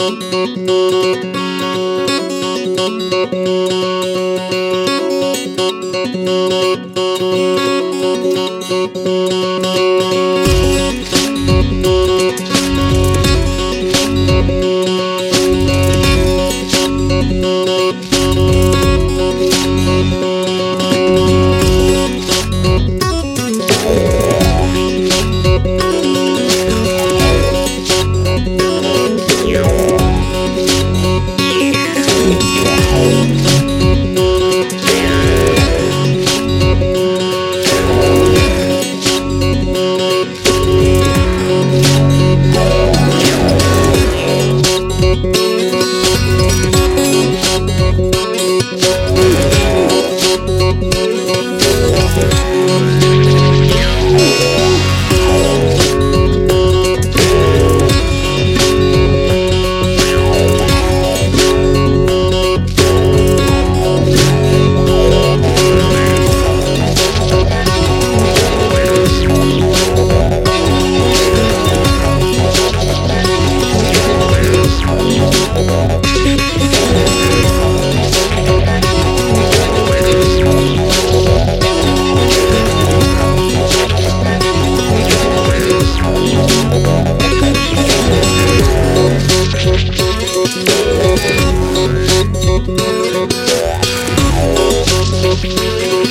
Thank you. Música